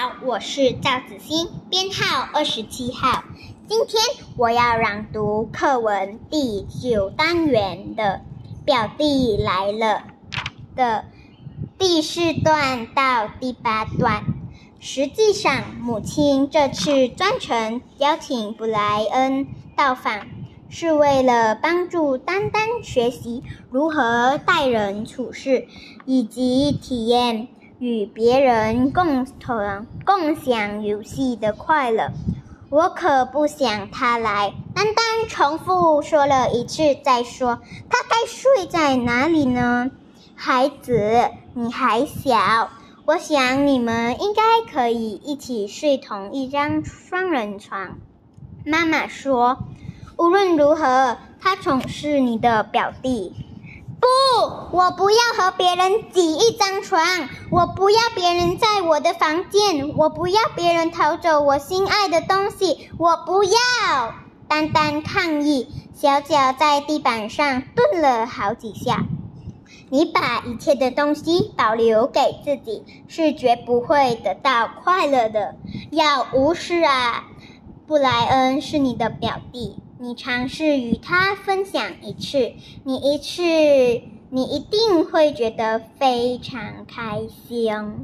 好，我是赵子欣，编号二十七号。今天我要朗读课文第九单元的《表弟来了》的第四段到第八段。实际上，母亲这次专程邀请布莱恩到访，是为了帮助丹丹学习如何待人处事，以及体验。与别人共同共享游戏的快乐，我可不想他来。丹丹重复说了一次，再说：“他该睡在哪里呢？”孩子，你还小，我想你们应该可以一起睡同一张双人床。妈妈说：“无论如何，他总是你的表弟。”不，我不要和别人挤一张床，我不要别人在我的房间，我不要别人偷走我心爱的东西，我不要！丹丹抗议，小脚在地板上顿了好几下。你把一切的东西保留给自己，是绝不会得到快乐的。要无视啊！布莱恩是你的表弟。你尝试与他分享一次，你一次，你一定会觉得非常开心。